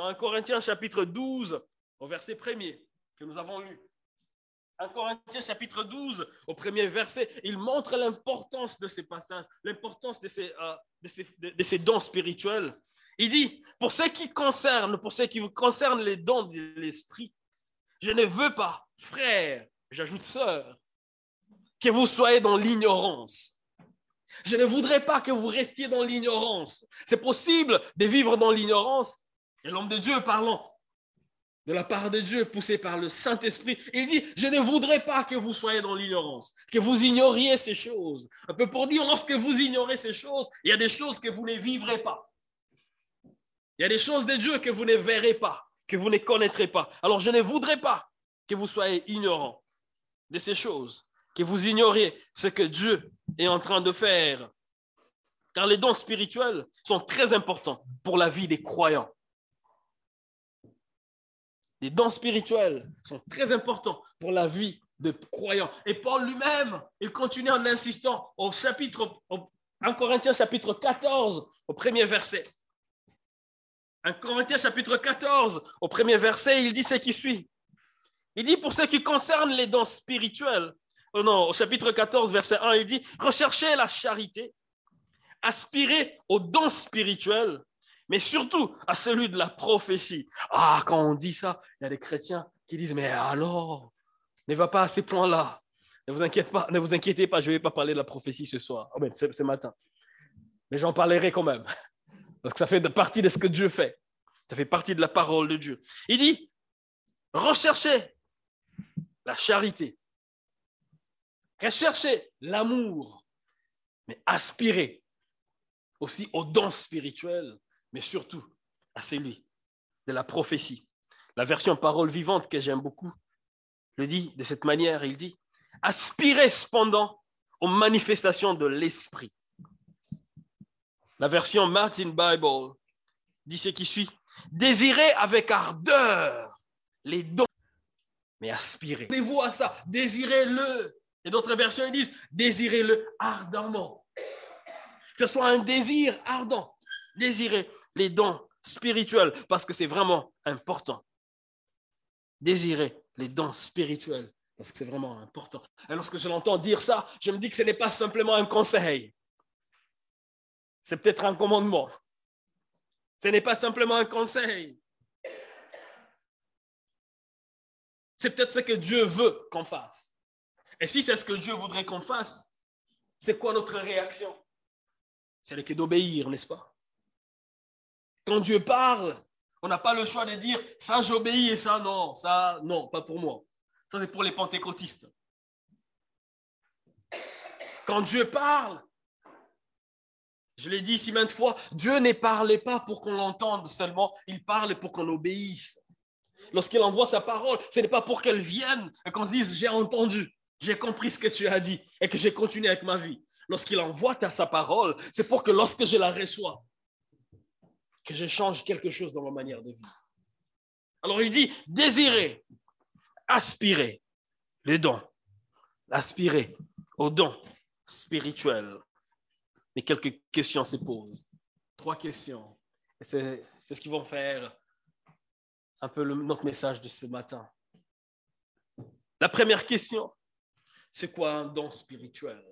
dans 1 Corinthiens chapitre 12, au verset 1er, que nous avons lu. 1 Corinthiens chapitre 12, au premier verset, il montre l'importance de ces passages, l'importance de ces, euh, de ces dons spirituels. Il dit, pour ce qui concerne, pour ce qui vous concerne les dons de l'esprit, je ne veux pas, frère, j'ajoute sœur, que vous soyez dans l'ignorance. Je ne voudrais pas que vous restiez dans l'ignorance. C'est possible de vivre dans l'ignorance. Et l'homme de Dieu parlant de la part de Dieu, poussé par le Saint-Esprit, il dit, je ne voudrais pas que vous soyez dans l'ignorance, que vous ignoriez ces choses. Un peu pour dire, lorsque vous ignorez ces choses, il y a des choses que vous ne vivrez pas. Il y a des choses de Dieu que vous ne verrez pas, que vous ne connaîtrez pas. Alors je ne voudrais pas que vous soyez ignorants de ces choses, que vous ignoriez ce que Dieu est en train de faire. Car les dons spirituels sont très importants pour la vie des croyants. Les dons spirituels sont très importants pour la vie de croyants. Et Paul lui-même, il continue en insistant au chapitre, en Corinthiens chapitre 14, au premier verset. En Corinthiens chapitre 14, au premier verset, il dit ce qui suit. Il dit pour ce qui concerne les dons spirituels, oh non, au chapitre 14, verset 1, il dit recherchez la charité, aspirez aux dons spirituels, mais surtout à celui de la prophétie. Ah, quand on dit ça, il y a des chrétiens qui disent, mais alors, ne va pas à ces points-là. Ne vous inquiétez pas, ne vous inquiétez pas, je ne vais pas parler de la prophétie ce soir, oh, ce matin. Mais j'en parlerai quand même, parce que ça fait partie de ce que Dieu fait. Ça fait partie de la parole de Dieu. Il dit, recherchez la charité, recherchez l'amour, mais aspirez aussi aux dons spirituels mais surtout à celui de la prophétie. La version parole vivante que j'aime beaucoup le dit de cette manière, il dit, aspirez cependant aux manifestations de l'Esprit. La version Martin Bible dit ce qui suit, désirez avec ardeur les dons, mais aspirez. vous à ça, désirez-le. Et d'autres versions ils disent, désirez-le ardemment. Que ce soit un désir ardent, désirez les dons spirituels, parce que c'est vraiment important. Désirer les dons spirituels, parce que c'est vraiment important. Et lorsque je l'entends dire ça, je me dis que ce n'est pas simplement un conseil. C'est peut-être un commandement. Ce n'est pas simplement un conseil. C'est peut-être ce que Dieu veut qu'on fasse. Et si c'est ce que Dieu voudrait qu'on fasse, c'est quoi notre réaction? C'est d'obéir, n'est-ce pas? Quand Dieu parle, on n'a pas le choix de dire ça j'obéis et ça non, ça non, pas pour moi. Ça c'est pour les pentecôtistes. Quand Dieu parle, je l'ai dit ici maintes fois, Dieu ne parlait pas pour qu'on l'entende seulement, il parle pour qu'on obéisse. Lorsqu'il envoie sa parole, ce n'est pas pour qu'elle vienne et qu'on se dise j'ai entendu, j'ai compris ce que tu as dit et que j'ai continué avec ma vie. Lorsqu'il envoie sa parole, c'est pour que lorsque je la reçois, que je change quelque chose dans ma manière de vivre. Alors il dit, désirer, aspirer les dons, aspirer aux dons spirituels. Mais quelques questions se posent. Trois questions. Et c'est, ce qui vont faire un peu notre message de ce matin. La première question, c'est quoi un don spirituel?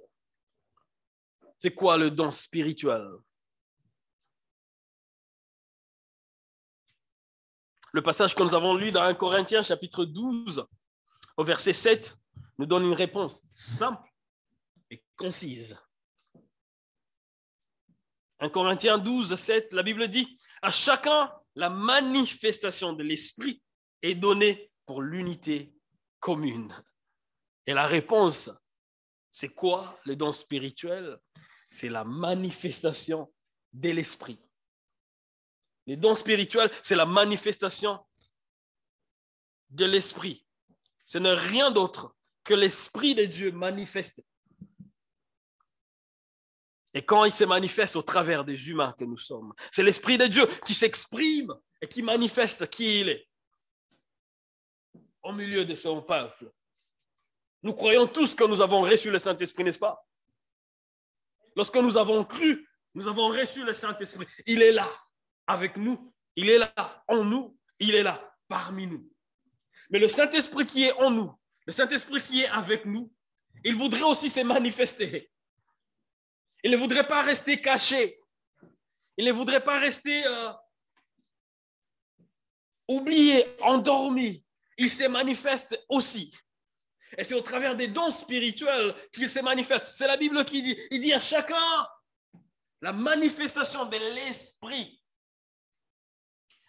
C'est quoi le don spirituel? Le passage que nous avons lu dans 1 Corinthiens chapitre 12 au verset 7 nous donne une réponse simple et concise. 1 Corinthiens 12, 7, la Bible dit, à chacun la manifestation de l'Esprit est donnée pour l'unité commune. Et la réponse, c'est quoi le don spirituel? C'est la manifestation de l'Esprit. Les dons spirituels, c'est la manifestation de l'Esprit. Ce n'est rien d'autre que l'Esprit de Dieu manifesté. Et quand il se manifeste au travers des humains que nous sommes, c'est l'Esprit de Dieu qui s'exprime et qui manifeste qui il est au milieu de son peuple. Nous croyons tous que nous avons reçu le Saint-Esprit, n'est-ce pas? Lorsque nous avons cru, nous avons reçu le Saint-Esprit. Il est là avec nous. Il est là en nous, il est là parmi nous. Mais le Saint-Esprit qui est en nous, le Saint-Esprit qui est avec nous, il voudrait aussi se manifester. Il ne voudrait pas rester caché. Il ne voudrait pas rester euh, oublié, endormi. Il se manifeste aussi. Et c'est au travers des dons spirituels qu'il se manifeste. C'est la Bible qui dit, il dit à chacun la manifestation de l'Esprit.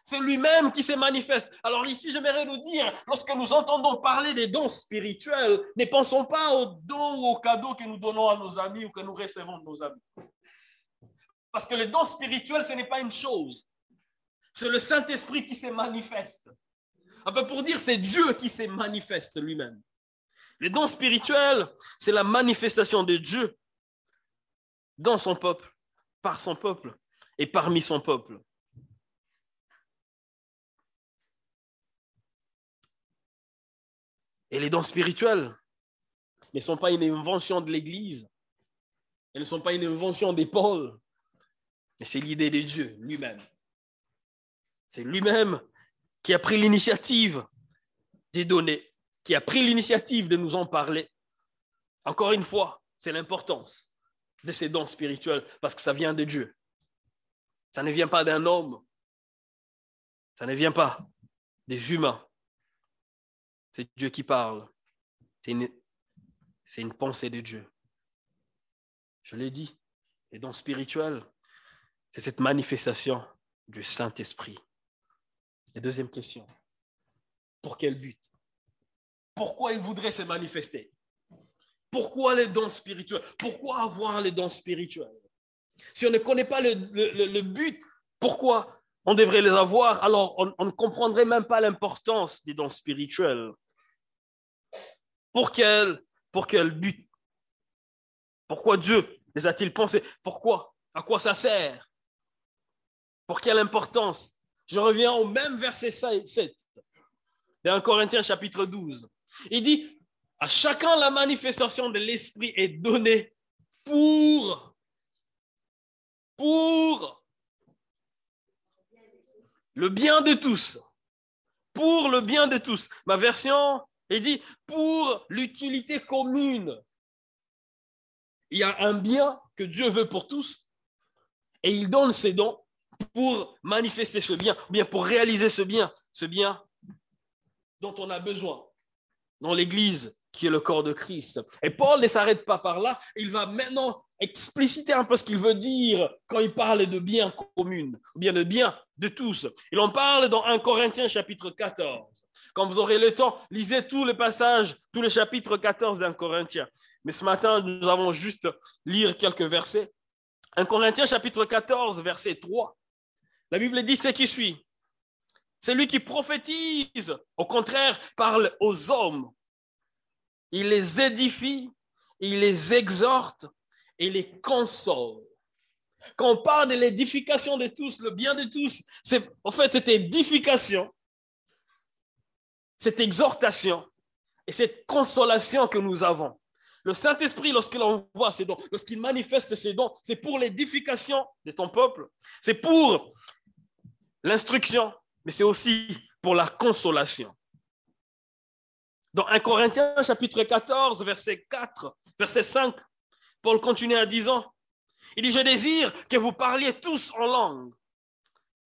C'est lui-même qui se manifeste. Alors ici, j'aimerais nous dire, lorsque nous entendons parler des dons spirituels, ne pensons pas aux dons ou aux cadeaux que nous donnons à nos amis ou que nous recevons de nos amis. Parce que les dons spirituels, ce n'est pas une chose. C'est le Saint-Esprit qui se manifeste. Un peu pour dire, c'est Dieu qui se manifeste lui-même. Les dons spirituels, c'est la manifestation de Dieu dans son peuple, par son peuple et parmi son peuple. Et les dons spirituels ne sont pas une invention de l'Église. Elles ne sont pas une invention des Paul. Mais c'est l'idée de Dieu lui-même. C'est lui-même qui a pris l'initiative de donner, qui a pris l'initiative de nous en parler. Encore une fois, c'est l'importance de ces dons spirituels parce que ça vient de Dieu. Ça ne vient pas d'un homme. Ça ne vient pas des humains. C'est Dieu qui parle. C'est une, pensée de Dieu. Je l'ai dit, les dons spirituels, c'est cette manifestation du Saint-Esprit. Et deuxième question, pour quel but? Pourquoi il voudrait se manifester? Pourquoi les dons spirituels? Pourquoi avoir les dons spirituels? Si on ne connaît pas le but, pourquoi on devrait les avoir, alors on, ne comprendrait même pas l'importance des dons spirituels. Pour quel, pour quel but? Pourquoi Dieu les a-t-il pensés? Pourquoi? À quoi ça sert? Pour quelle importance? Je reviens au même verset 7 dans Corinthiens chapitre 12. Il dit, à chacun la manifestation de l'Esprit est donnée pour, pour le bien de tous. Pour le bien de tous. Ma version est dit pour l'utilité commune. Il y a un bien que Dieu veut pour tous et il donne ses dons pour manifester ce bien, ou bien pour réaliser ce bien, ce bien dont on a besoin dans l'Église qui est le corps de Christ. Et Paul ne s'arrête pas par là, il va maintenant expliciter un peu ce qu'il veut dire quand il parle de bien commun, ou bien de bien de tous. Il en parle dans 1 Corinthiens chapitre 14. Quand vous aurez le temps, lisez tous les passages, tous les chapitres 14 d'un Corinthiens. Mais ce matin, nous allons juste lire quelques versets. 1 Corinthiens chapitre 14, verset 3. La Bible dit ce qui suit. C'est lui qui prophétise, au contraire, parle aux hommes. Il les édifie, il les exhorte et les console. Quand on parle de l'édification de tous, le bien de tous, c'est en fait cette édification, cette exhortation et cette consolation que nous avons. Le Saint-Esprit, lorsqu'il envoie ses dons, lorsqu'il manifeste ses dons, c'est pour l'édification de ton peuple, c'est pour l'instruction, mais c'est aussi pour la consolation. Dans 1 Corinthiens chapitre 14, verset 4, verset 5, Paul continue en disant, il dit, je désire que vous parliez tous en langue,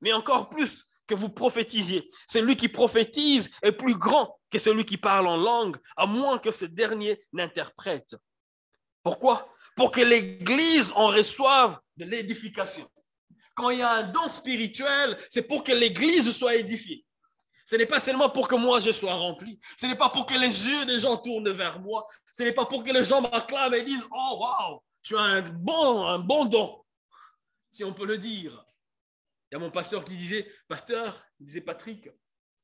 mais encore plus que vous prophétisiez. Celui qui prophétise est plus grand que celui qui parle en langue, à moins que ce dernier n'interprète. Pourquoi? Pour que l'Église en reçoive de l'édification. Quand il y a un don spirituel, c'est pour que l'Église soit édifiée. Ce n'est pas seulement pour que moi je sois rempli. Ce n'est pas pour que les yeux des gens tournent vers moi. Ce n'est pas pour que les gens m'acclament et disent Oh, waouh, tu as un bon, un bon don, si on peut le dire. Il y a mon pasteur qui disait Pasteur, disait Patrick,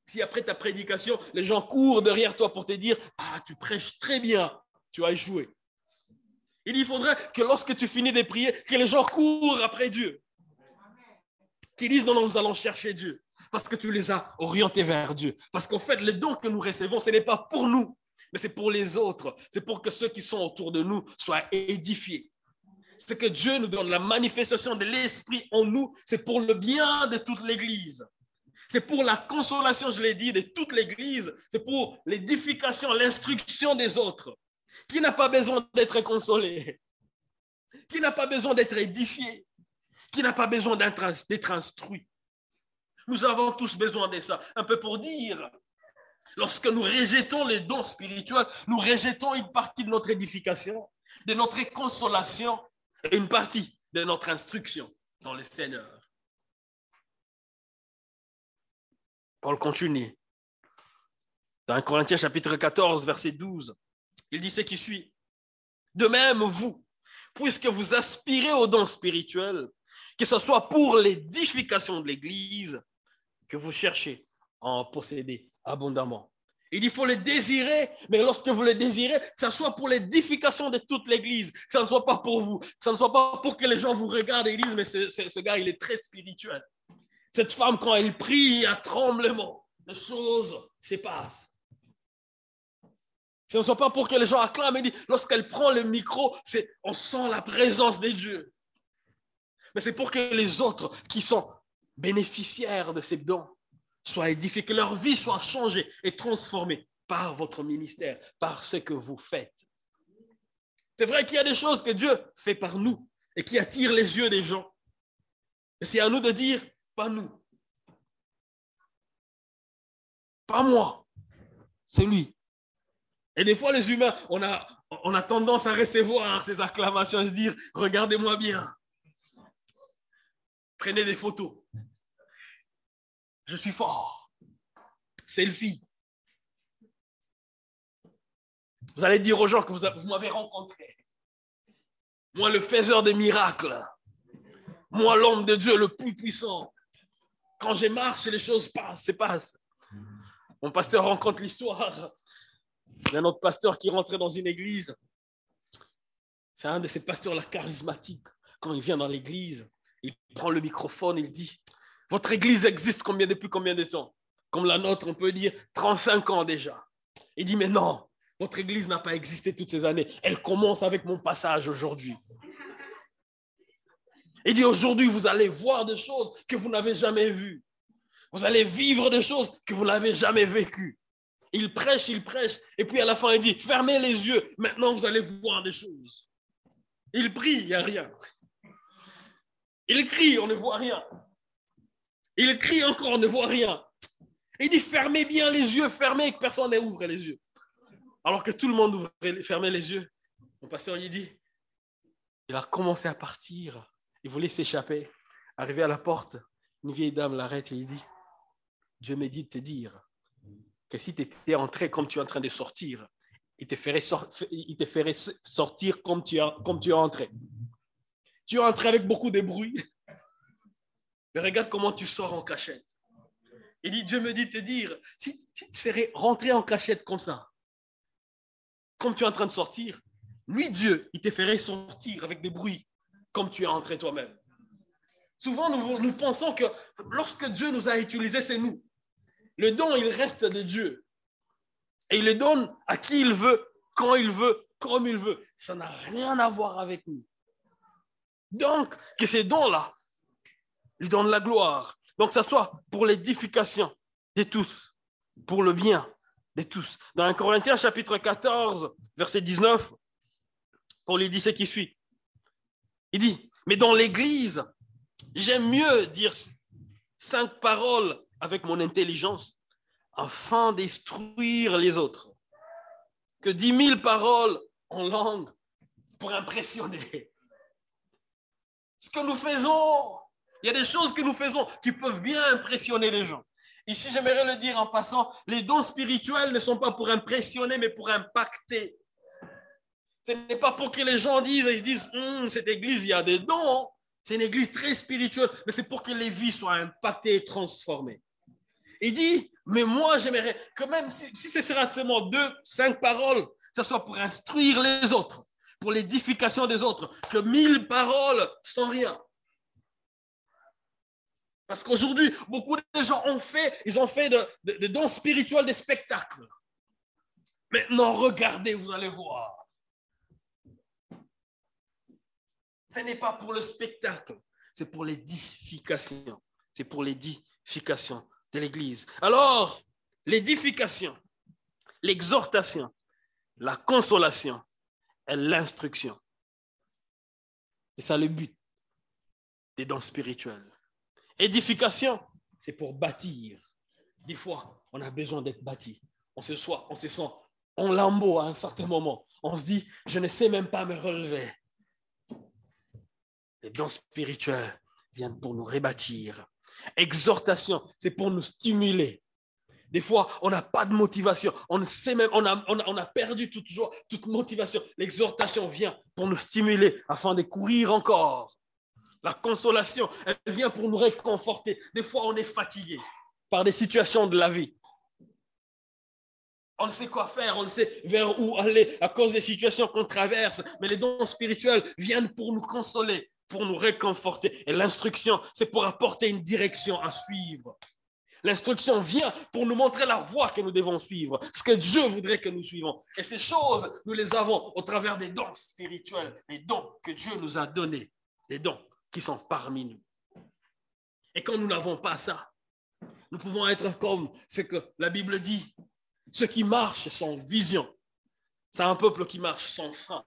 si après ta prédication, les gens courent derrière toi pour te dire Ah, tu prêches très bien, tu as échoué. Il faudrait que lorsque tu finis de prier, que les gens courent après Dieu. Qu'ils disent Non, non, nous allons chercher Dieu parce que tu les as orientés vers Dieu. Parce qu'en fait, les dons que nous recevons, ce n'est pas pour nous, mais c'est pour les autres. C'est pour que ceux qui sont autour de nous soient édifiés. C'est que Dieu nous donne la manifestation de l'Esprit en nous, c'est pour le bien de toute l'Église. C'est pour la consolation, je l'ai dit, de toute l'Église. C'est pour l'édification, l'instruction des autres. Qui n'a pas besoin d'être consolé? Qui n'a pas besoin d'être édifié? Qui n'a pas besoin d'être instruit? Nous avons tous besoin de ça. Un peu pour dire, lorsque nous rejetons les dons spirituels, nous rejetons une partie de notre édification, de notre consolation et une partie de notre instruction dans le Seigneur. Paul continue. Dans 1 Corinthiens chapitre 14, verset 12, il dit ce qui suit. De même, vous, puisque vous aspirez aux dons spirituels, que ce soit pour l'édification de l'Église, que vous cherchez à en posséder abondamment. Il dit, il faut le désirer, mais lorsque vous le désirez, que ce soit pour l'édification de toute l'Église, que ce ne soit pas pour vous, que ce ne soit pas pour que les gens vous regardent et disent, mais ce, ce gars, il est très spirituel. Cette femme, quand elle prie, à tremblement, les choses se passent. Ce ne soit pas pour que les gens acclament et disent, lorsqu'elle prend le micro, on sent la présence de Dieu. Mais c'est pour que les autres qui sont bénéficiaires de ces dons soient édifiés, que leur vie soit changée et transformée par votre ministère, par ce que vous faites. C'est vrai qu'il y a des choses que Dieu fait par nous et qui attirent les yeux des gens. Et c'est à nous de dire, pas nous. Pas moi. C'est lui. Et des fois, les humains, on a, on a tendance à recevoir ces acclamations, à se dire, regardez-moi bien. Prenez des photos. Je suis fort. Selfie. Vous allez dire aux gens que vous, m'avez rencontré. Moi, le faiseur des miracles. Moi, l'homme de Dieu le plus puissant. Quand je marche, les choses passent, se passent. Mon pasteur rencontre l'histoire d'un autre pasteur qui rentrait dans une église. C'est un de ces pasteurs-là charismatiques. Quand il vient dans l'église, il prend le microphone, il dit Votre église existe combien depuis combien de temps? Comme la nôtre, on peut dire 35 ans déjà. Il dit Mais non, votre église n'a pas existé toutes ces années. Elle commence avec mon passage aujourd'hui. Il dit aujourd'hui, vous allez voir des choses que vous n'avez jamais vues. Vous allez vivre des choses que vous n'avez jamais vécues. Il prêche, il prêche, et puis à la fin, il dit, fermez les yeux, maintenant vous allez voir des choses. Il prie, il n'y a rien. Il crie, on ne voit rien. Il crie encore, ne voit rien. Il dit, fermez bien les yeux, fermez, que personne n'ouvre les yeux. Alors que tout le monde ouvre, fermait les yeux. Mon pasteur, il dit, il a commencé à partir. Il voulait s'échapper. Arrivé à la porte, une vieille dame l'arrête et il dit Dieu me dit de te dire que si tu étais entré comme tu es en train de sortir, il te ferait, sortir comme tu, comme tu es entré. Tu es entré avec beaucoup de bruit, mais regarde comment tu sors en cachette. Il dit Dieu me dit de te dire si, tu serais rentré en cachette comme ça, comme tu es en train de sortir, lui, Dieu, il te ferait sortir avec des bruits comme tu es entré toi-même. Souvent, nous, pensons que lorsque Dieu nous a utilisés, c'est nous. Le don, il reste de Dieu. Et il le donne à qui il veut, quand il veut, comme il veut. Ça n'a rien à voir avec nous. Donc, que ces dons-là, ils donnent la gloire. Donc, ça soit pour l'édification de tous, pour le bien de tous. Dans 1 Corinthiens chapitre 14, verset 19, on lui dit ce qui suit. Il dit, mais dans l'Église, j'aime mieux dire cinq paroles avec mon intelligence afin d'instruire les autres que dix mille paroles en langue pour impressionner. Ce que nous faisons, il y a des choses que nous faisons qui peuvent bien impressionner les gens. Ici, j'aimerais le dire en passant, les dons spirituels ne sont pas pour impressionner, mais pour impacter. Ce n'est pas pour que les gens disent, ils disent, hum, cette église, il y a des dons. C'est une église très spirituelle, mais c'est pour que les vies soient impactées et transformées. Il dit, mais moi, j'aimerais que même si, ce sera seulement deux, cinq paroles, ce soit pour instruire les autres, pour l'édification des autres, que mille paroles sont rien. Parce qu'aujourd'hui, beaucoup de gens ont fait, ils ont fait de, de dons spirituels des spectacles. Maintenant, regardez, vous allez voir. Ce n'est pas pour le spectacle, c'est pour l'édification. C'est pour l'édification de l'Église. Alors, l'édification, l'exhortation, la consolation et l'instruction. C'est ça le but des dons spirituels. Édification, c'est pour bâtir. Des fois, on a besoin d'être bâti. On se, soit, on se sent en lambeau à un certain moment. On se dit, je ne sais même pas me relever. Les dons spirituels viennent pour nous rebâtir. Exhortation, c'est pour nous stimuler. Des fois, on n'a pas de motivation. On sait même, on a, on a, perdu toute joie, toute motivation. L'exhortation vient pour nous stimuler afin de courir encore. La consolation, elle vient pour nous réconforter. Des fois, on est fatigué par des situations de la vie. On ne sait quoi faire, on ne sait vers où aller à cause des situations qu'on traverse. Mais les dons spirituels viennent pour nous consoler, pour nous réconforter. Et l'instruction, c'est pour apporter une direction à suivre. L'instruction vient pour nous montrer la voie que nous devons suivre, ce que Dieu voudrait que nous suivons. Et ces choses, nous les avons au travers des dons spirituels, les dons que Dieu nous a donnés, les dons qui sont parmi nous. Et quand nous n'avons pas ça, nous pouvons être comme ce que la Bible dit, ceux qui marchent sans vision. C'est un peuple qui marche sans frein.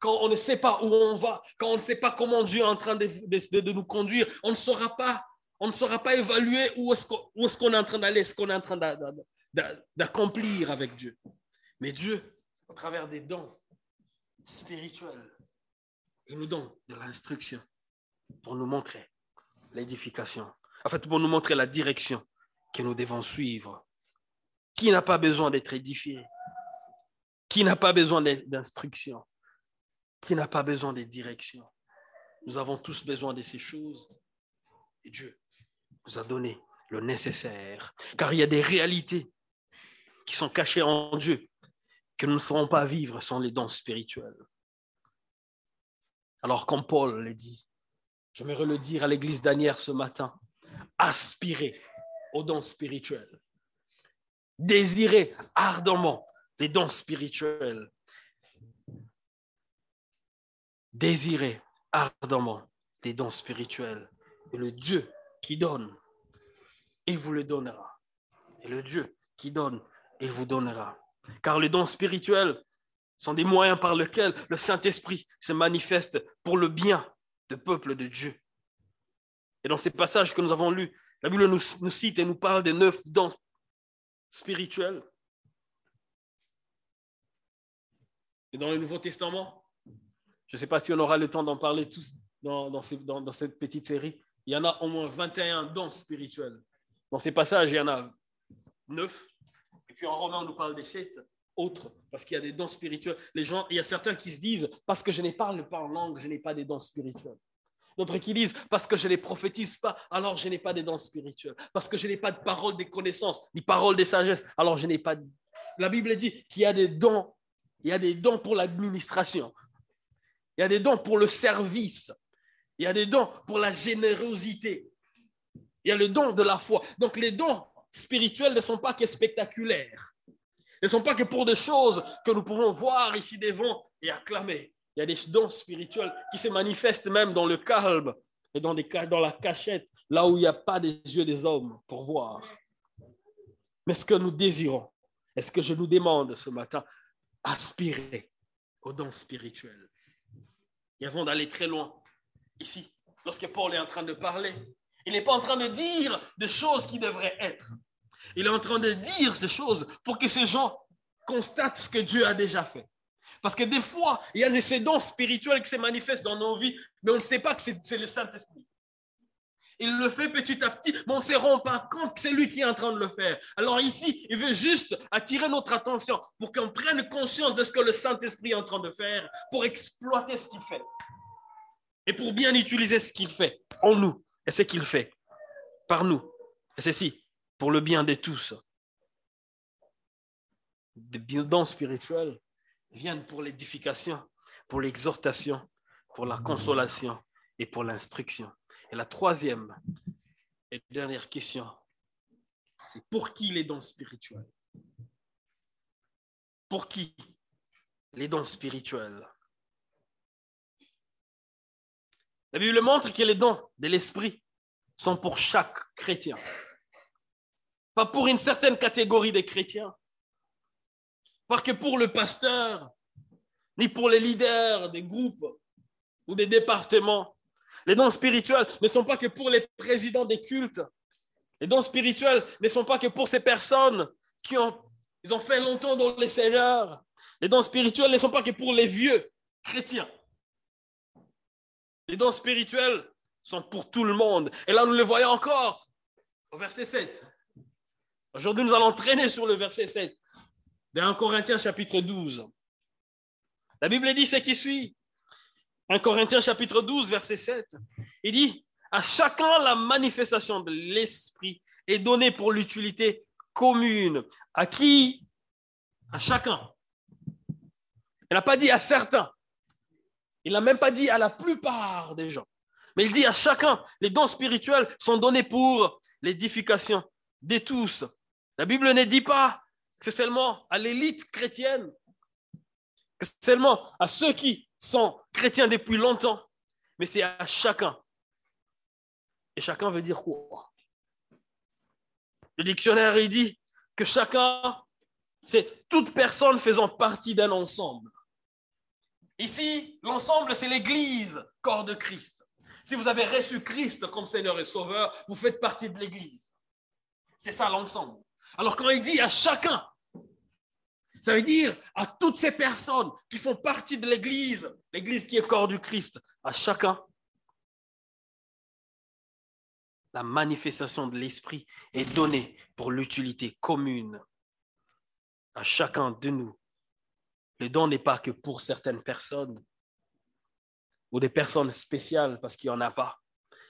Quand on ne sait pas où on va, quand on ne sait pas comment Dieu est en train de, nous conduire, on ne saura pas on ne saura pas évaluer où est-ce qu'on est, en train d'aller, ce qu'on est en train d'accomplir avec Dieu. Mais Dieu, à travers des dons spirituels, il nous donne de l'instruction pour nous montrer l'édification. En fait, pour nous montrer la direction que nous devons suivre. Qui n'a pas besoin d'être édifié? Qui n'a pas besoin d'instruction? Qui n'a pas besoin de direction? Nous avons tous besoin de ces choses. Et Dieu nous a donné le nécessaire. Car il y a des réalités qui sont cachées en Dieu que nous ne ferons pas vivre sans les dons spirituels. Alors, comme Paul l'a dit, j'aimerais le dire à l'église d'Anières ce matin, aspirez aux dons spirituels. Désirez ardemment les dons spirituels. Désirez ardemment les dons spirituels. Et le Dieu qui donne, il vous le donnera. Et le Dieu qui donne, il vous donnera. Car les dons spirituels sont des moyens par lesquels le Saint-Esprit se manifeste pour le bien de peuple de Dieu. Et dans ces passages que nous avons lus, la Bible nous, cite et nous parle des neuf danses spirituelles. Et dans le Nouveau Testament, je ne sais pas si on aura le temps d'en parler tous dans, cette petite série, il y en a au moins 21 danses spirituelles. Dans ces passages, il y en a neuf. Et puis en Romain, on nous parle des 7 autre, parce qu'il y a des dons spirituels. Les gens, il y a certains qui se disent, parce que je ne parle pas en langue, je n'ai pas des dons spirituels. D'autres qui disent, parce que je ne les prophétise pas, alors je n'ai pas des dons spirituels. Parce que je n'ai pas de parole des connaissances, ni parole des sagesses, alors je n'ai pas... De... La Bible dit qu'il y a des dons. Il y a des dons pour l'administration. Il y a des dons pour le service. Il y a des dons pour la générosité. Il y a le don de la foi. Donc les dons spirituels ne sont pas que spectaculaires. Ne sont pas que pour des choses que nous pouvons voir ici devant et acclamer. Il y a des dons spirituels qui se manifestent même dans le calme et dans, la cachette, là où il n'y a pas des yeux des hommes pour voir. Mais ce que nous désirons, est-ce que je nous demande ce matin, aspirer aux dons spirituels. Et avant d'aller très loin, ici, lorsque Paul est en train de parler, il n'est pas en train de dire des choses qui devraient être. Il est en train de dire ces choses pour que ces gens constatent ce que Dieu a déjà fait. Parce que des fois, il y a ces dons spirituels qui se manifestent dans nos vies, mais on ne sait pas que c'est le Saint-Esprit. Il le fait petit à petit, mais on ne se rend pas compte que c'est lui qui est en train de le faire. Alors ici, il veut juste attirer notre attention pour qu'on prenne conscience de ce que le Saint-Esprit est en train de faire, pour exploiter ce qu'il fait et pour bien utiliser ce qu'il fait en nous et ce qu'il fait par nous. Et ceci, pour le bien de tous. Des dons spirituels viennent pour l'édification, pour l'exhortation, pour la consolation et pour l'instruction. Et la troisième et dernière question, c'est pour qui les dons spirituels? Pour qui les dons spirituels? La Bible montre que les dons de l'Esprit sont pour chaque chrétien. Pas pour une certaine catégorie des chrétiens, pas que pour le pasteur, ni pour les leaders des groupes ou des départements. Les dons spirituels ne sont pas que pour les présidents des cultes. Les dons spirituels ne sont pas que pour ces personnes qui ont, ils ont fait longtemps dans les seigneurs. Les dons spirituels ne sont pas que pour les vieux chrétiens. Les dons spirituels sont pour tout le monde. Et là, nous le voyons encore au verset 7. Aujourd'hui, nous allons traîner sur le verset 7 dans 1 Corinthiens chapitre 12. La Bible dit ce qui suit? 1 Corinthiens chapitre 12, verset 7. Il dit, à chacun la manifestation de l'Esprit est donnée pour l'utilité commune. À qui? À chacun. Il n'a pas dit à certains. Il n'a même pas dit à la plupart des gens. Mais il dit à chacun, les dons spirituels sont donnés pour l'édification de tous. La Bible ne dit pas que c'est seulement à l'élite chrétienne, que c'est seulement à ceux qui sont chrétiens depuis longtemps, mais c'est à chacun. Et chacun veut dire quoi? Le dictionnaire, dit que chacun, c'est toute personne faisant partie d'un ensemble. Ici, l'ensemble, c'est l'Église, corps de Christ. Si vous avez reçu Christ comme Seigneur et Sauveur, vous faites partie de l'Église. C'est ça l'ensemble. Alors quand il dit à chacun, ça veut dire à toutes ces personnes qui font partie de l'Église, l'Église qui est corps du Christ, à chacun, la manifestation de l'Esprit est donnée pour l'utilité commune à chacun de nous le don n'est pas que pour certaines personnes ou des personnes spéciales parce qu'il n'y en a pas.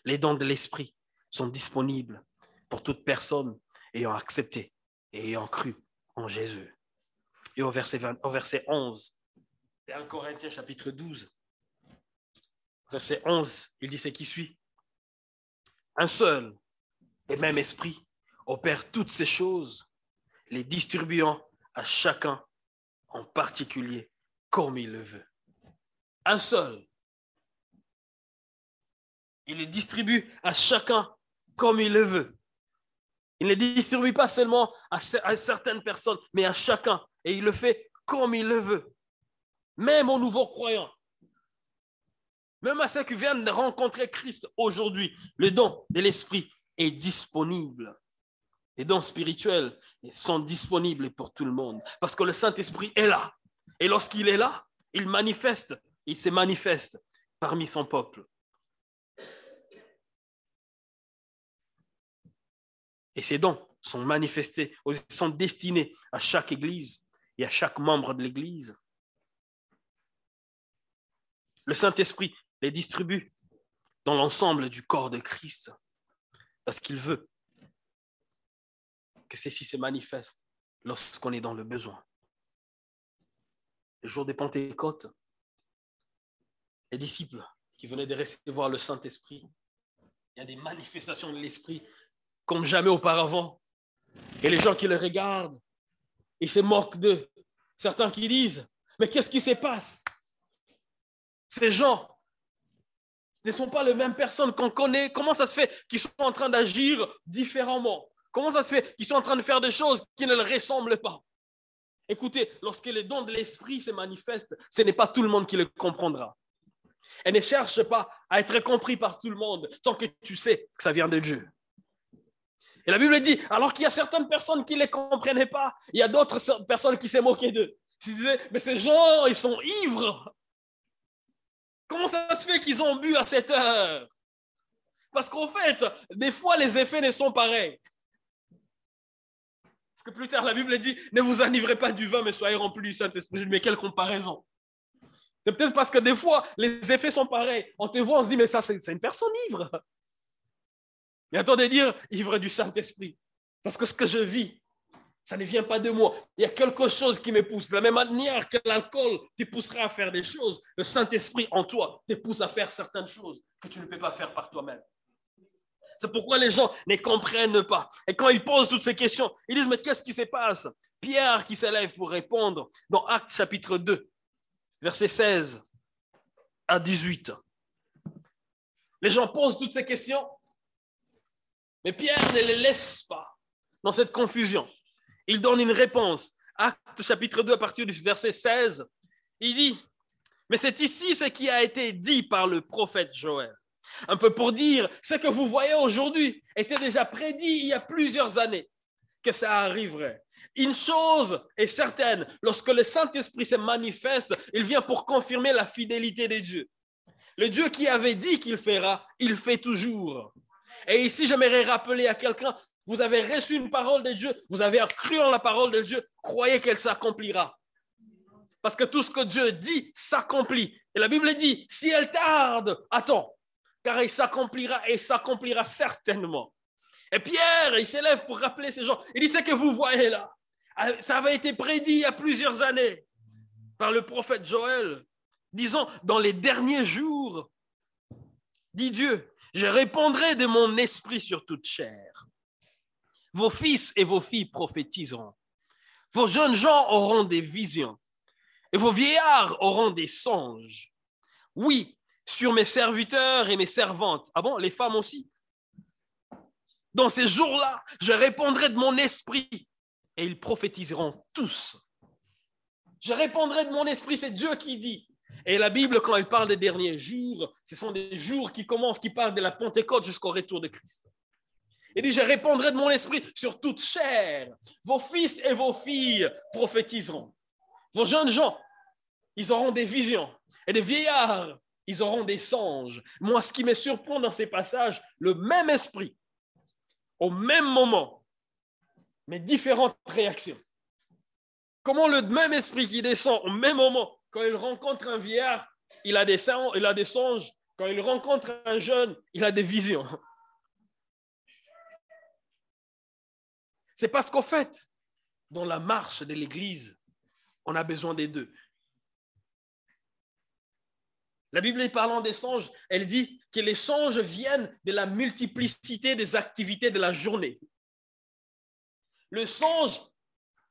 Les dons de l'esprit sont disponibles pour toute personne ayant accepté et ayant cru en Jésus. Et au verset, au verset 11, 1 Corinthiens chapitre 12, verset 11, il dit ce qui suit. Un seul et même esprit opère toutes ces choses, les distribuant à chacun en particulier comme il le veut. Un seul. Il les distribue à chacun comme il le veut. Il ne distribue pas seulement à, certaines personnes, mais à chacun. Et il le fait comme il le veut. Même aux nouveaux croyants. Même à ceux qui viennent de rencontrer Christ aujourd'hui, le don de l'Esprit est disponible. Les dons spirituels sont disponibles pour tout le monde parce que le Saint-Esprit est là. Et lorsqu'il est là, il manifeste, il se manifeste parmi son peuple. Et ces dons sont manifestés, sont destinés à chaque église et à chaque membre de l'église. Le Saint-Esprit les distribue dans l'ensemble du corps de Christ parce qu'il veut que ceci se manifeste lorsqu'on est dans le besoin. Le jour des Pentecôtes, les disciples qui venaient de recevoir le Saint-Esprit, il y a des manifestations de l'Esprit comme jamais auparavant. Et les gens qui le regardent, ils se moquent d'eux. Certains qui disent, mais qu'est-ce qui se passe? Ces gens ne sont pas les mêmes personnes qu'on connaît. Comment ça se fait qu'ils sont en train d'agir différemment? Comment ça se fait qu'ils sont en train de faire des choses qui ne leur ressemblent pas? Écoutez, lorsque les dons de l'esprit se manifestent, ce n'est pas tout le monde qui le comprendra. Et ne cherche pas à être compris par tout le monde tant que tu sais que ça vient de Dieu. Et la Bible dit, alors qu'il y a certaines personnes qui ne les comprenaient pas, il y a d'autres personnes qui s'est moquées d'eux. Ils disaient, mais ces gens, ils sont ivres. Comment ça se fait qu'ils ont bu à cette heure? Parce qu'en fait, des fois, les effets ne sont pareils que plus tard, la Bible dit, ne vous enivrez pas du vin, mais soyez remplis du Saint-Esprit. Mais quelle comparaison C'est peut-être parce que des fois, les effets sont pareils. On te voit, on se dit, mais ça, c'est une personne ivre. Mais attendez dire, ivre du Saint-Esprit. Parce que ce que je vis, ça ne vient pas de moi. Il y a quelque chose qui me pousse. De la même manière que l'alcool te poussera à faire des choses, le Saint-Esprit en toi te pousse à faire certaines choses que tu ne peux pas faire par toi-même. C'est pourquoi les gens ne comprennent pas. Et quand ils posent toutes ces questions, ils disent, mais qu'est-ce qui se passe? Pierre qui s'élève pour répondre dans Actes chapitre 2, verset 16 à 18. Les gens posent toutes ces questions, mais Pierre ne les laisse pas. dans cette confusion. Il donne une réponse. Acte chapitre 2 à partir du verset 16. Il dit, mais c'est ici ce qui a été dit par le prophète Joël. Un peu pour dire, ce que vous voyez aujourd'hui était déjà prédit il y a plusieurs années que ça arriverait. Une chose est certaine, lorsque le Saint-Esprit se manifeste, il vient pour confirmer la fidélité de Dieu. Le Dieu qui avait dit qu'il fera, il fait toujours. Et ici, j'aimerais rappeler à quelqu'un, vous avez reçu une parole de Dieu, vous avez cru en la parole de Dieu, croyez qu'elle s'accomplira. Parce que tout ce que Dieu dit s'accomplit. Et la Bible dit, si elle tarde, attends, car il s'accomplira et s'accomplira certainement. Et Pierre, il s'élève pour rappeler ces gens. Il dit, ce que vous voyez là, ça avait été prédit il y a plusieurs années par le prophète Joël, disant, dans les derniers jours, dit Dieu, je répondrai de mon esprit sur toute chair. Vos fils et vos filles prophétiseront. Vos jeunes gens auront des visions. Et vos vieillards auront des songes. Oui, sur mes serviteurs et mes servantes. Ah bon, les femmes aussi? Dans ces jours-là, je répondrai de mon esprit et ils prophétiseront tous. Je répondrai de mon esprit, c'est Dieu qui dit. Et la Bible, quand elle parle des derniers jours, ce sont des jours qui commencent, qui parlent de la Pentecôte jusqu'au retour de Christ. Il dit, je répondrai de mon esprit sur toute chair. Vos fils et vos filles prophétiseront. Vos jeunes gens, ils auront des visions. Et des vieillards, ils auront des songes. Moi, ce qui me surprend dans ces passages, le même esprit, au même moment, mais différentes réactions. Comment le même esprit qui descend au même moment, quand il rencontre un vieillard, il a des, il a des songes. Quand il rencontre un jeune, il a des visions. C'est parce qu'au fait, dans la marche de l'Église, on a besoin des deux. La Bible, parlant des songes, elle dit que les songes viennent de la multiplicité des activités de la journée. Le songe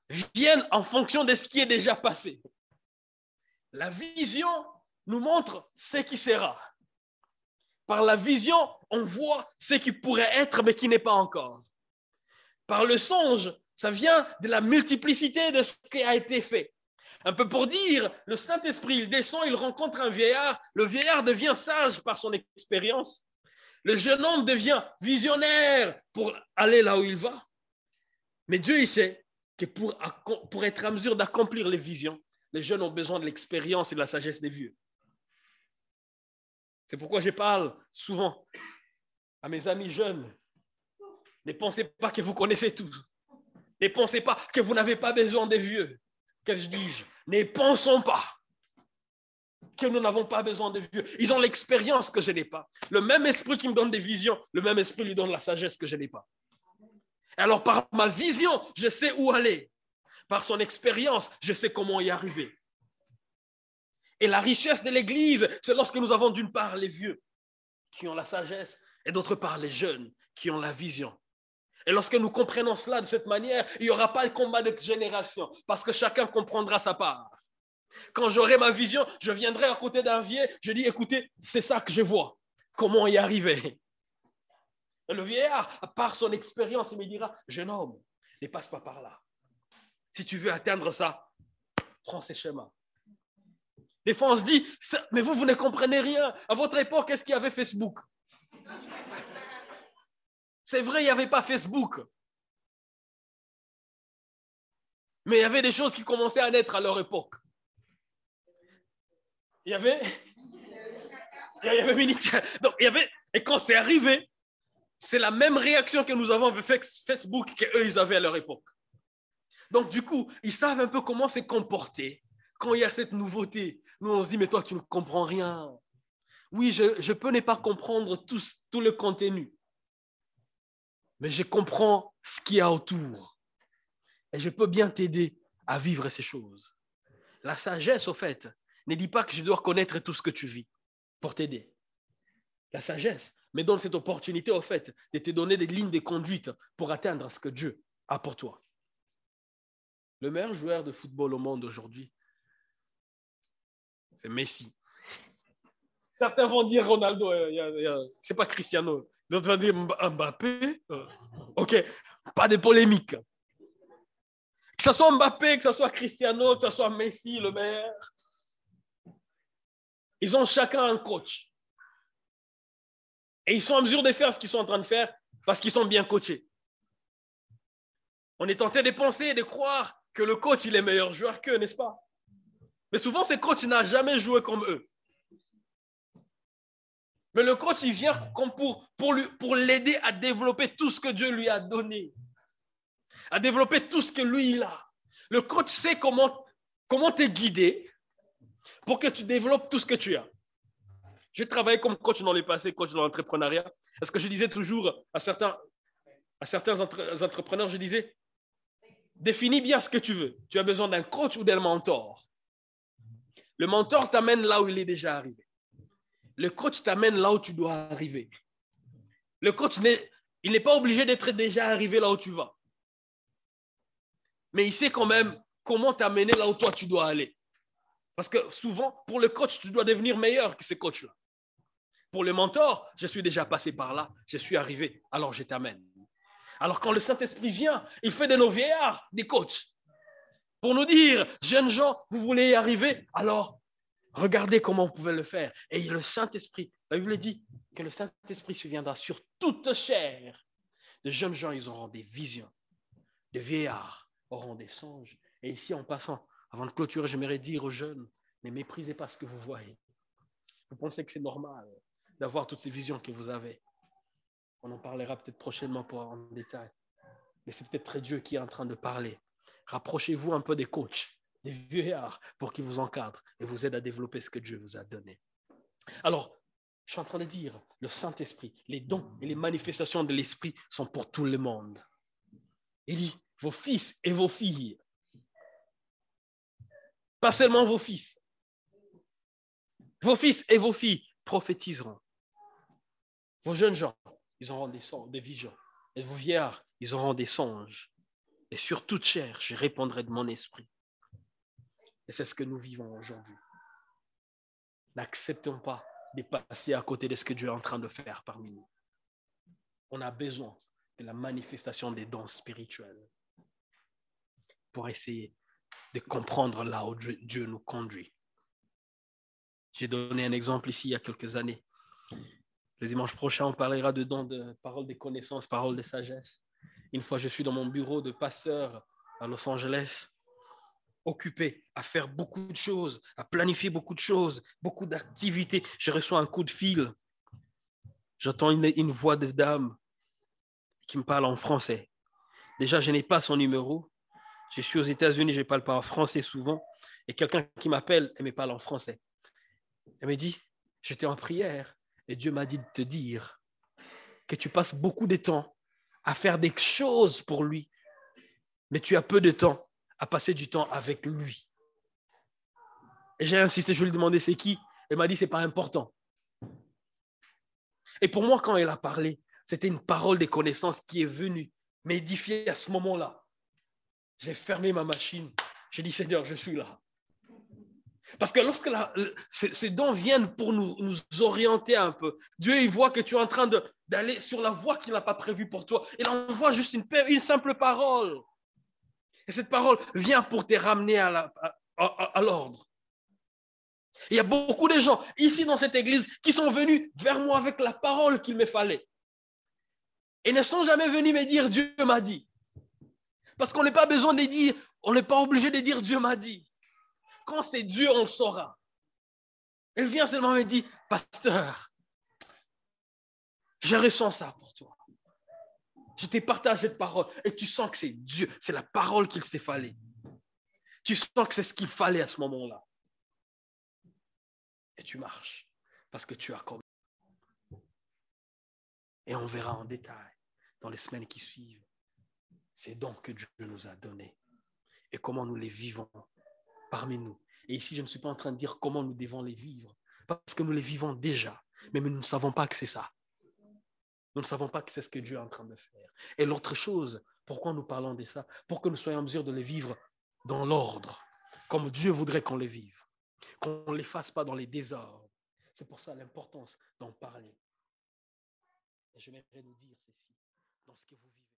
vient en fonction de ce qui est déjà passé. La vision nous montre ce qui sera. Par la vision, on voit ce qui pourrait être, mais qui n'est pas encore. Par le songe, ça vient de la multiplicité de ce qui a été fait. Un peu pour dire, le Saint-Esprit, il descend, il rencontre un vieillard, le vieillard devient sage par son expérience. Le jeune homme devient visionnaire pour aller là où il va. Mais Dieu, il sait que pour, pour être en mesure d'accomplir les visions, les jeunes ont besoin de l'expérience et de la sagesse des vieux. C'est pourquoi je parle souvent à mes amis jeunes. Ne pensez pas que vous connaissez tout. Ne pensez pas que vous n'avez pas besoin des vieux. Que je dis Ne pensons pas que nous n'avons pas besoin de vieux. Ils ont l'expérience que je n'ai pas. Le même esprit qui me donne des visions, le même esprit lui donne la sagesse que je n'ai pas. Alors par ma vision, je sais où aller. Par son expérience, je sais comment y arriver. Et la richesse de l'Église, c'est lorsque nous avons d'une part les vieux qui ont la sagesse et d'autre part les jeunes qui ont la vision. Et lorsque nous comprenons cela de cette manière, il n'y aura pas le combat de génération parce que chacun comprendra sa part. Quand j'aurai ma vision, je viendrai à côté d'un vieux, je dis, écoutez, c'est ça que je vois. Comment y arriver? Le vieillard, par son expérience, il me dira, jeune homme, ne passe pas par là. Si tu veux atteindre ça, prends ces chemins. Des fois, on se dit, mais vous, vous ne comprenez rien. À votre époque, qu'est-ce qu'il y avait Facebook? C'est vrai, il n'y avait pas Facebook. Mais il y avait des choses qui commençaient à naître à leur époque. Il y avait. Il y avait militaire. Il y avait. Et quand c'est arrivé, c'est la même réaction que nous avons avec Facebook qu'eux, ils avaient à leur époque. Donc, du coup, ils savent un peu comment se comporter quand il y a cette nouveauté. Nous, on se dit, mais toi, tu ne comprends rien. Oui, je, peux ne pas comprendre tout, tout le contenu, mais je comprends ce qu'il y a autour. Et je peux bien t'aider à vivre ces choses. La sagesse, au fait, ne dit pas que je dois connaître tout ce que tu vis pour t'aider. La sagesse me donne cette opportunité, au fait, de te donner des lignes de conduite pour atteindre ce que Dieu a pour toi. Le meilleur joueur de football au monde aujourd'hui, c'est Messi. Certains vont dire Ronaldo, euh, c'est pas Cristiano. D'autres vont dire Mbappé. Euh, ok, pas de polémique. Que ce soit Mbappé, que ce soit Cristiano, que ce soit Messi, le meilleur. Ils ont chacun un coach. Et ils sont en mesure de faire ce qu'ils sont en train de faire parce qu'ils sont bien coachés. On est tenté de penser de croire que le coach, il est meilleur joueur qu'eux, n'est-ce pas? Mais souvent, ces coachs n'ont jamais joué comme eux. Mais le coach, il vient pour, l'aider à développer tout ce que Dieu lui a donné, à développer tout ce que lui, il a. Le coach sait comment, comment te guider pour que tu développes tout ce que tu as. J'ai travaillé comme coach dans le passé, coach dans l'entrepreneuriat. Est-ce que je disais toujours à certains entrepreneurs, je disais, définis bien ce que tu veux. Tu as besoin d'un coach ou d'un mentor. Le mentor t'amène là où il est déjà arrivé. Le coach t'amène là où tu dois arriver. Le coach, n'est pas obligé d'être déjà arrivé là où tu vas. Mais il sait quand même comment t'amener là où toi tu dois aller. Parce que souvent, pour le coach, tu dois devenir meilleur que ce coach-là. Pour le mentor, je suis déjà passé par là, je suis arrivé, alors je t'amène. Alors quand le Saint-Esprit vient, il fait de nos vieillards des coachs. Pour nous dire, jeunes gens, vous voulez y arriver, alors Regardez comment on pouvait le faire. Et le Saint-Esprit, la Bible dit que le Saint-Esprit se viendra sur toute chair. De jeunes gens, ils auront des visions. De vieillards auront des songes. Et ici, en passant, avant de clôturer, j'aimerais dire aux jeunes, ne méprisez pas ce que vous voyez. Vous pensez que c'est normal d'avoir toutes ces visions que vous avez. On en parlera peut-être prochainement pour en détail. Mais c'est peut-être Dieu qui est en train de parler. Rapprochez-vous un peu des coachs des vieillards pour qu'ils vous encadrent et vous aident à développer ce que Dieu vous a donné. Alors, je suis en train de dire, le Saint-Esprit, les dons et les manifestations de l'Esprit sont pour tout le monde. Il dit, vos fils et vos filles, pas seulement vos fils, vos fils et vos filles prophétiseront. Vos jeunes gens, ils auront des, songes, des visions. Vos vieillards, ils auront des songes. Et sur toute chair, je répondrai de mon esprit. Et c'est ce que nous vivons aujourd'hui. N'acceptons pas de passer à côté de ce que Dieu est en train de faire parmi nous. On a besoin de la manifestation des dons spirituels pour essayer de comprendre là où Dieu nous conduit. J'ai donné un exemple ici il y a quelques années. Le dimanche prochain, on parlera de dons de paroles de connaissance, paroles de sagesse. Une fois, je suis dans mon bureau de passeur à Los Angeles occupé à faire beaucoup de choses, à planifier beaucoup de choses, beaucoup d'activités. Je reçois un coup de fil. J'entends une, voix de dame qui me parle en français. Déjà, je n'ai pas son numéro. Je suis aux États-Unis, je parle pas en français souvent. Et quelqu'un qui m'appelle, elle me parle en français. Elle me dit, j'étais en prière et Dieu m'a dit de te dire que tu passes beaucoup de temps à faire des choses pour lui, mais tu as peu de temps à passer du temps avec lui. Et j'ai insisté, je lui ai demandé c'est qui? Elle m'a dit c'est pas important. Et pour moi, quand elle a parlé, c'était une parole de connaissance qui est venue m'édifier à ce moment-là. J'ai fermé ma machine. J'ai dit Seigneur, je suis là. Parce que lorsque ces, dons viennent pour nous, orienter un peu, Dieu, il voit que tu es en train d'aller sur la voie qu'il n'a pas prévue pour toi. Il envoie juste une, une simple parole. Et cette parole vient pour te ramener à l'ordre. Il y a beaucoup de gens ici dans cette église qui sont venus vers moi avec la parole qu'il me fallait. Et ne sont jamais venus me dire Dieu m'a dit. Parce qu'on n'est pas besoin de dire, on n'est pas obligé de dire Dieu m'a dit. Quand c'est Dieu, on le saura. Elle vient seulement me dire, pasteur, je ressens ça pour toi. Je t'ai partagé cette parole et tu sens que c'est Dieu, c'est la parole qu'il s'est fallait. Tu sens que c'est ce qu'il fallait à ce moment-là. Et tu marches parce que tu as comme. Et on verra en détail dans les semaines qui suivent ces dons que Dieu nous a donnés et comment nous les vivons nous. Et ici, je ne suis pas en train de dire comment nous devons les vivre, parce que nous les vivons déjà, mais nous ne savons pas que c'est ça. Nous ne savons pas que c'est ce que Dieu est en train de faire. Et l'autre chose, pourquoi nous parlons de ça? Pour que nous soyons en mesure de les vivre dans l'ordre, comme Dieu voudrait qu'on les vive, qu'on les fasse pas dans les désordres. C'est pour ça l'importance d'en parler. Et je nous dire ceci, dans ce que vous vivez.